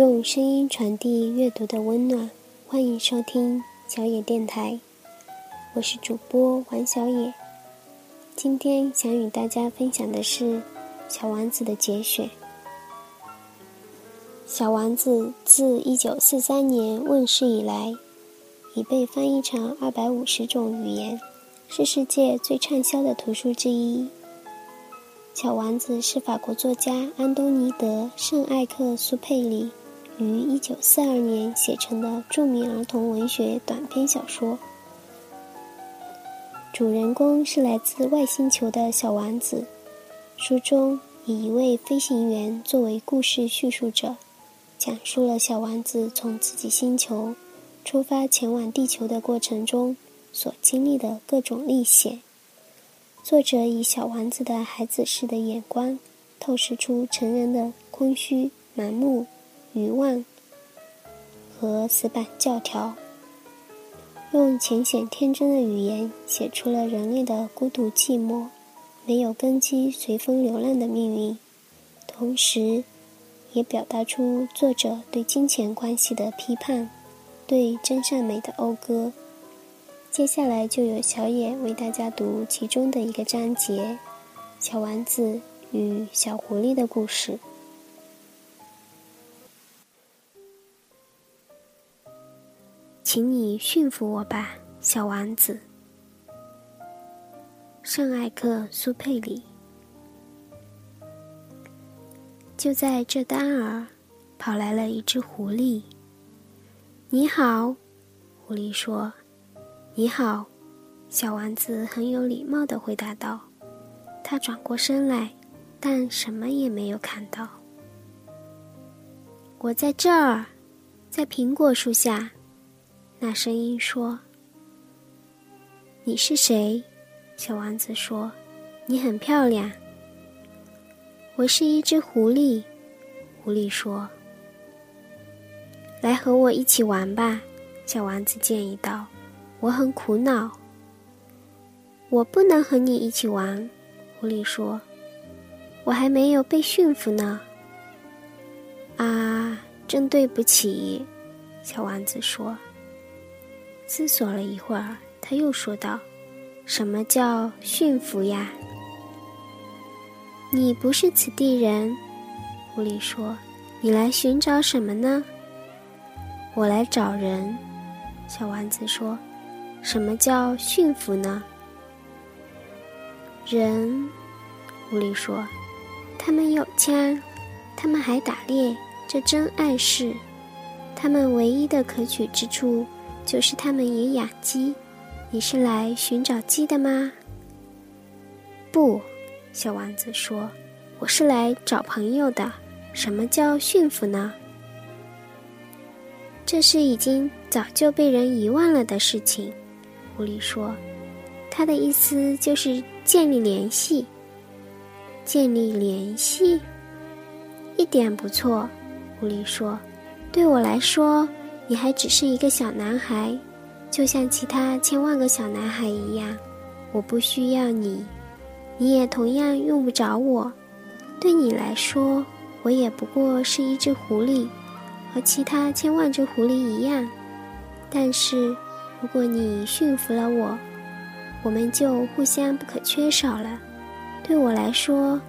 用声音传递阅读的温暖，欢迎收听小野电台，我是主播王小野。今天想与大家分享的是《小王子》的节选。《小王子》自1943年问世以来，已被翻译成250种语言，是世界最畅销的图书之一。《小王子》是法国作家安东尼·德·圣艾克苏佩里于1942年写成的著名儿童文学短篇小说。主人公是来自外星球的小王子。书中以一位飞行员作为故事叙述者，讲述了小王子从自己星球出发前往地球的过程中所经历的各种历险。作者以小王子的孩子式的眼光，透视出成人的空虚、盲目、愚妄和死板教条，用浅显天真的语言写出了人类的孤独寂寞、没有根基、随风流浪的命运，同时，也表达出作者对金钱关系的批判，对真善美的讴歌。接下来就由小野为大家读其中的一个章节《小丸子与小狐狸的故事》。请你驯服我吧，小王子。圣艾克苏佩里。就在这当儿，跑来了一只狐狸。你好，狐狸说。你好，小王子很有礼貌的回答道。他转过身来，但什么也没有看到。我在这儿，在苹果树下。那声音说：“你是谁？”小王子说：“你很漂亮。”我是一只狐狸，狐狸说：“来和我一起玩吧。”小王子建议道。我很苦恼。我不能和你一起玩，狐狸说。我还没有被驯服呢。啊，真对不起，小王子说。思索了一会儿，他又说道：“什么叫驯服呀？”你不是此地人，狐狸说。你来寻找什么呢？我来找人，小王子说。什么叫驯服呢？人，狐狸说：“他们有枪，他们还打猎，这真碍事。他们唯一的可取之处，就是他们也养鸡。你是来寻找鸡的吗？”不，小王子说：“我是来找朋友的。什么叫驯服呢？这是已经早就被人遗忘了的事情。”狐狸说：“他的意思就是建立联系。建立联系，一点不错。”狐狸说：“对我来说，你还只是一个小男孩，就像其他千万个小男孩一样。我不需要你，你也同样用不着我。对你来说，我也不过是一只狐狸，和其他千万只狐狸一样。但是……”如果你驯服了我，我们就互相不可缺少了。对我来说，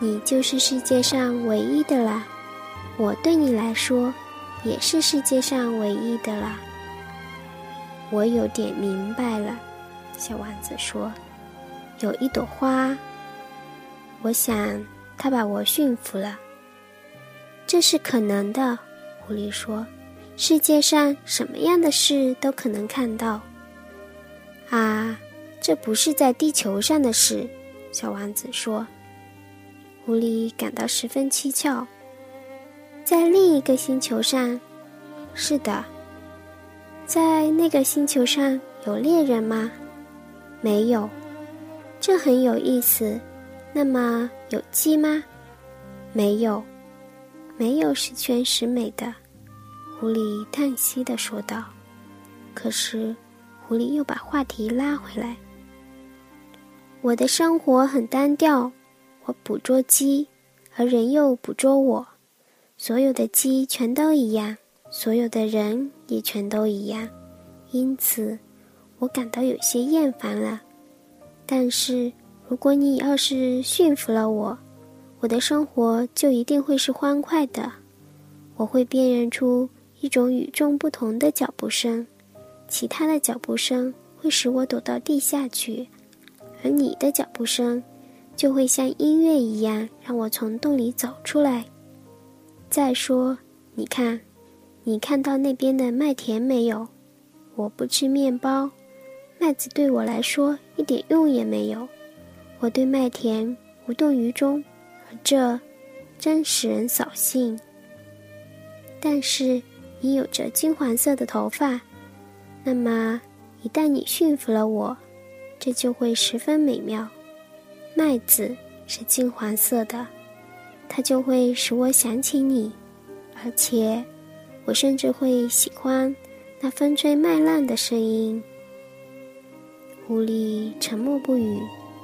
你就是世界上唯一的啦；我对你来说，也是世界上唯一的啦。我有点明白了，小王子说：“有一朵花，我想它把我驯服了。这是可能的。”狐狸说。世界上什么样的事都可能看到。啊，这不是在地球上的事，小王子说。狐狸感到十分蹊跷。在另一个星球上，是的。在那个星球上有猎人吗？没有。这很有意思。那么有鸡吗？没有。没有十全十美的。狐狸叹息的说道：“可是，狐狸又把话题拉回来。我的生活很单调，我捕捉鸡，而人又捕捉我。所有的鸡全都一样，所有的人也全都一样，因此我感到有些厌烦了。但是，如果你要是驯服了我，我的生活就一定会是欢快的。我会辨认出一种与众不同的脚步声，其他的脚步声会使我躲到地下去，而你的脚步声就会像音乐一样让我从洞里走出来。再说，你看，你看到那边的麦田没有？我不吃面包，麦子对我来说一点用也没有。我对麦田无动于衷。而这真使人扫兴。但是你有着金黄色的头发，那么一旦你驯服了我，这就会十分美妙。麦子是金黄色的，它就会使我想起你，而且我甚至会喜欢那风吹麦浪的声音。狐狸沉默不语，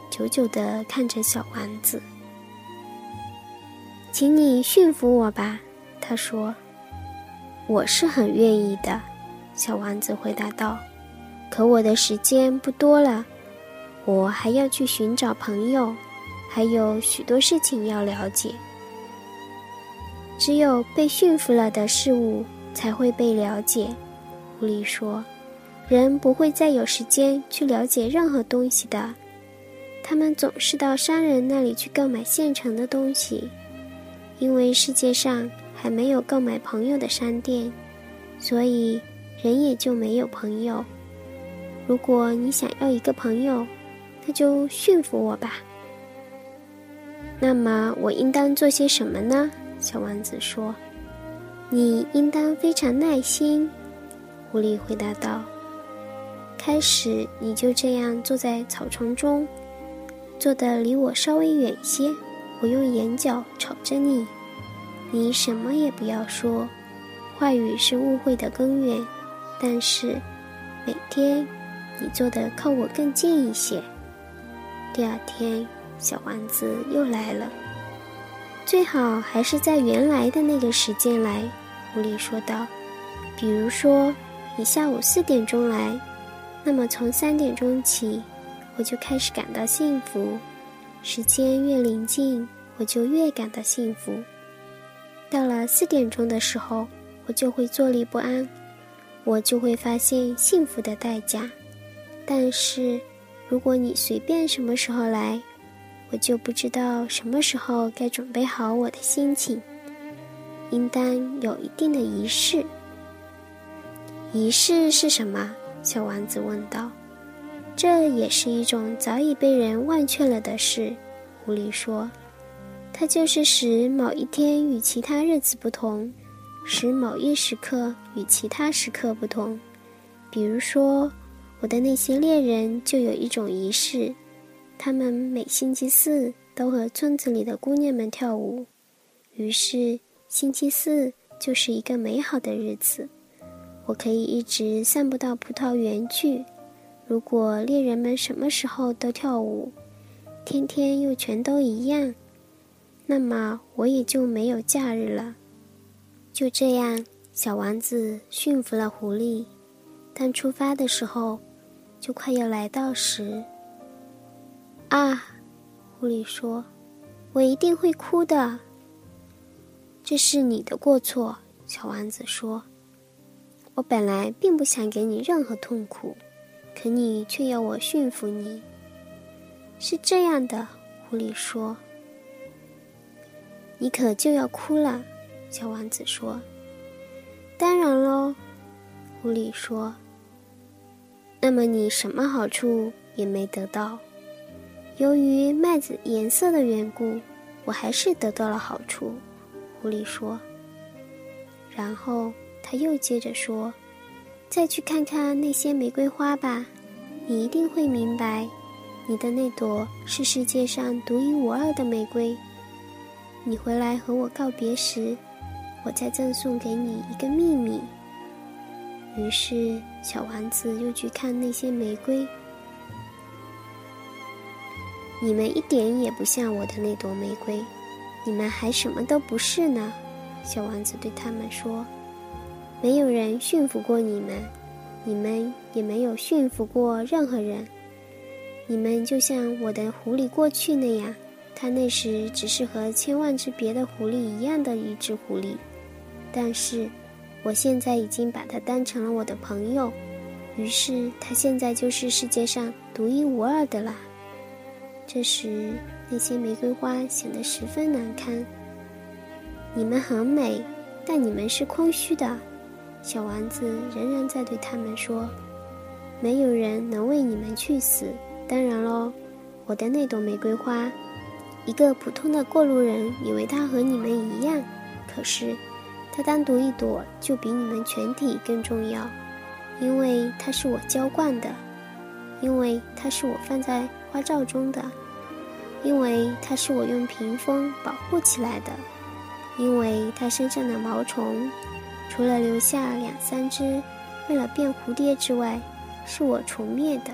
久久地看着小丸子。请你驯服我吧，他说。我是很愿意的，小王子回答道。可我的时间不多了，我还要去寻找朋友，还有许多事情要了解。只有被驯服了的事物才会被了解，狐狸说。人不会再有时间去了解任何东西的，他们总是到商人那里去购买现成的东西。因为世界上还没有购买朋友的商店，所以人也就没有朋友。如果你想要一个朋友，那就驯服我吧。那么我应当做些什么呢？小王子说：“你应当非常耐心。”狐狸回答道：“开始你就这样坐在草丛中，坐得离我稍微远一些。”我用眼角瞅着你，你什么也不要说。话语是误会的根源，但是每天你坐的靠我更近一些。第二天，小丸子又来了，最好还是在原来的那个时间来。狐狸说道：“比如说，你下午四点钟来，那么从三点钟起，我就开始感到幸福。”时间越临近，我就越感到幸福。到了四点钟的时候，我就会坐立不安，我就会发现幸福的代价。但是，如果你随便什么时候来，我就不知道什么时候该准备好我的心情。应当有一定的仪式。仪式是什么？小王子问道。这也是一种早已被人忘却了的事，狐狸说：“它就是使某一天与其他日子不同，使某一时刻与其他时刻不同。比如说，我的那些猎人就有一种仪式，他们每星期四都和村子里的姑娘们跳舞。于是，星期四就是一个美好的日子，我可以一直散步到葡萄园去。”如果猎人们什么时候都跳舞，天天又全都一样，那么我也就没有假日了。就这样，小王子驯服了狐狸。当出发的时候，就快要来到时，啊，狐狸说：“我一定会哭的。”这是你的过错，小王子说：“我本来并不想给你任何痛苦。”可你却要我驯服你，是这样的，狐狸说。你可就要哭了，小王子说。当然喽，狐狸说。那么你什么好处也没得到？由于麦子颜色的缘故，我还是得到了好处，狐狸说。然后他又接着说。再去看看那些玫瑰花吧，你一定会明白，你的那朵是世界上独一无二的玫瑰。你回来和我告别时，我再赠送给你一个秘密。于是，小王子又去看那些玫瑰。你们一点也不像我的那朵玫瑰，你们还什么都不是呢。小王子对他们说：“没有人驯服过你们，你们也没有驯服过任何人。你们就像我的狐狸过去那样，它那时只是和千万只别的狐狸一样的一只狐狸，但是我现在已经把它当成了我的朋友，于是它现在就是世界上独一无二的啦。”这时，那些玫瑰花显得十分难堪。你们很美，但你们是空虚的。小王子仍然在对他们说：“没有人能为你们去死。当然喽，我的那朵玫瑰花，一个普通的过路人以为它和你们一样，可是它单独一朵就比你们全体更重要，因为它是我浇灌的，因为它是我放在花罩中的，因为它是我用屏风保护起来的。”因为它身上的毛虫，除了留下两三只，为了变蝴蝶之外，是我除灭的。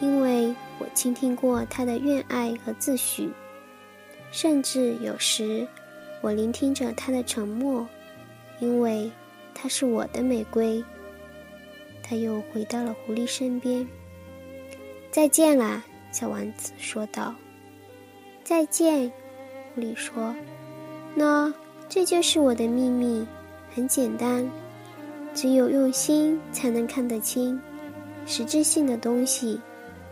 因为我倾听过它的怨爱和自诩，甚至有时，我聆听着它的沉默。因为它是我的玫瑰。他又回到了狐狸身边。再见啦，小王子说道。再见，狐狸说。那这就是我的秘密，很简单，只有用心才能看得清。实质性的东西，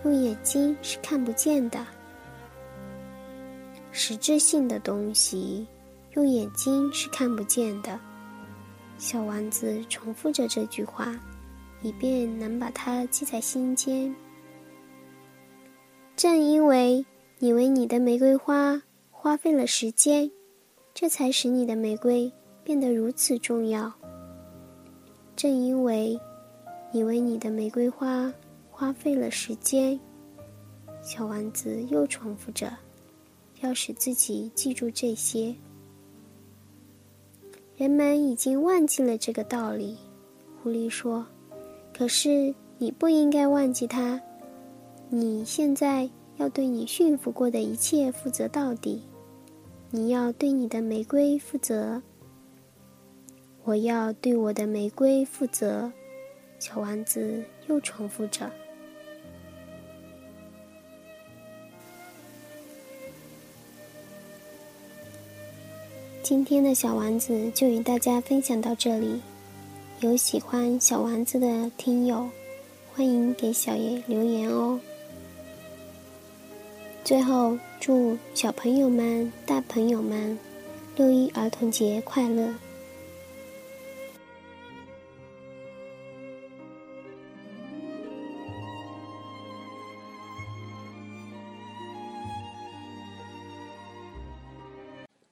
用眼睛是看不见的。实质性的东西，用眼睛是看不见的。小丸子重复着这句话，以便能把它记在心间。正因为你为你的玫瑰花花费了时间。这才使你的玫瑰变得如此重要。正因为，你为你的玫瑰花花费了时间，小丸子又重复着，要使自己记住这些。人们已经忘记了这个道理，狐狸说：“可是你不应该忘记它。你现在要对你驯服过的一切负责到底。”你要对你的玫瑰负责，我要对我的玫瑰负责。小丸子又重复着。今天的小丸子就与大家分享到这里。有喜欢小丸子的听友，欢迎给小爷留言哦。最后，祝小朋友们、大朋友们六一儿童节快乐！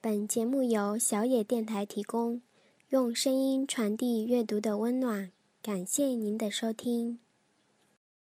本节目由小野电台提供，用声音传递阅读的温暖。感谢您的收听。